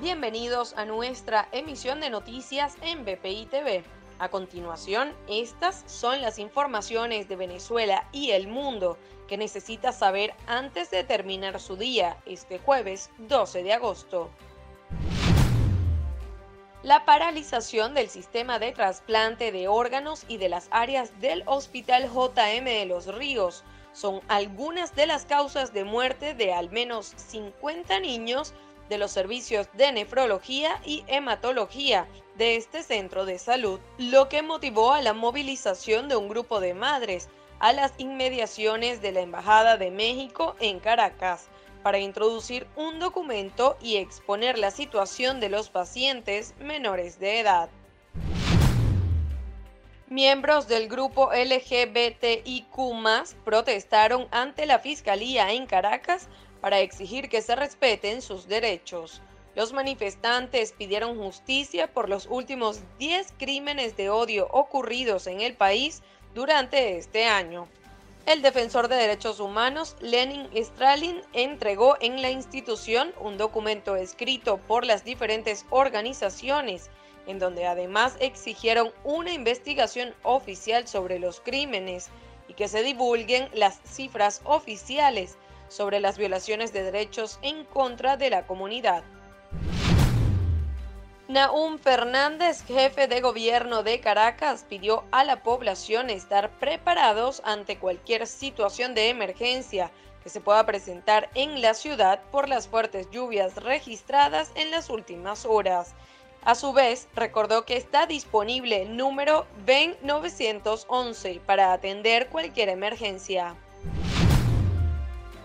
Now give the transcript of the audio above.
Bienvenidos a nuestra emisión de noticias en BPI TV. A continuación, estas son las informaciones de Venezuela y el mundo que necesita saber antes de terminar su día este jueves 12 de agosto. La paralización del sistema de trasplante de órganos y de las áreas del Hospital JM de los Ríos son algunas de las causas de muerte de al menos 50 niños de los servicios de nefrología y hematología de este centro de salud, lo que motivó a la movilización de un grupo de madres a las inmediaciones de la Embajada de México en Caracas para introducir un documento y exponer la situación de los pacientes menores de edad. Miembros del grupo LGBTIQ protestaron ante la Fiscalía en Caracas para exigir que se respeten sus derechos. Los manifestantes pidieron justicia por los últimos 10 crímenes de odio ocurridos en el país durante este año. El defensor de derechos humanos, Lenin Stralin, entregó en la institución un documento escrito por las diferentes organizaciones, en donde además exigieron una investigación oficial sobre los crímenes y que se divulguen las cifras oficiales sobre las violaciones de derechos en contra de la comunidad. Naum Fernández, jefe de gobierno de Caracas, pidió a la población estar preparados ante cualquier situación de emergencia que se pueda presentar en la ciudad por las fuertes lluvias registradas en las últimas horas. A su vez, recordó que está disponible el número VEN 911 para atender cualquier emergencia.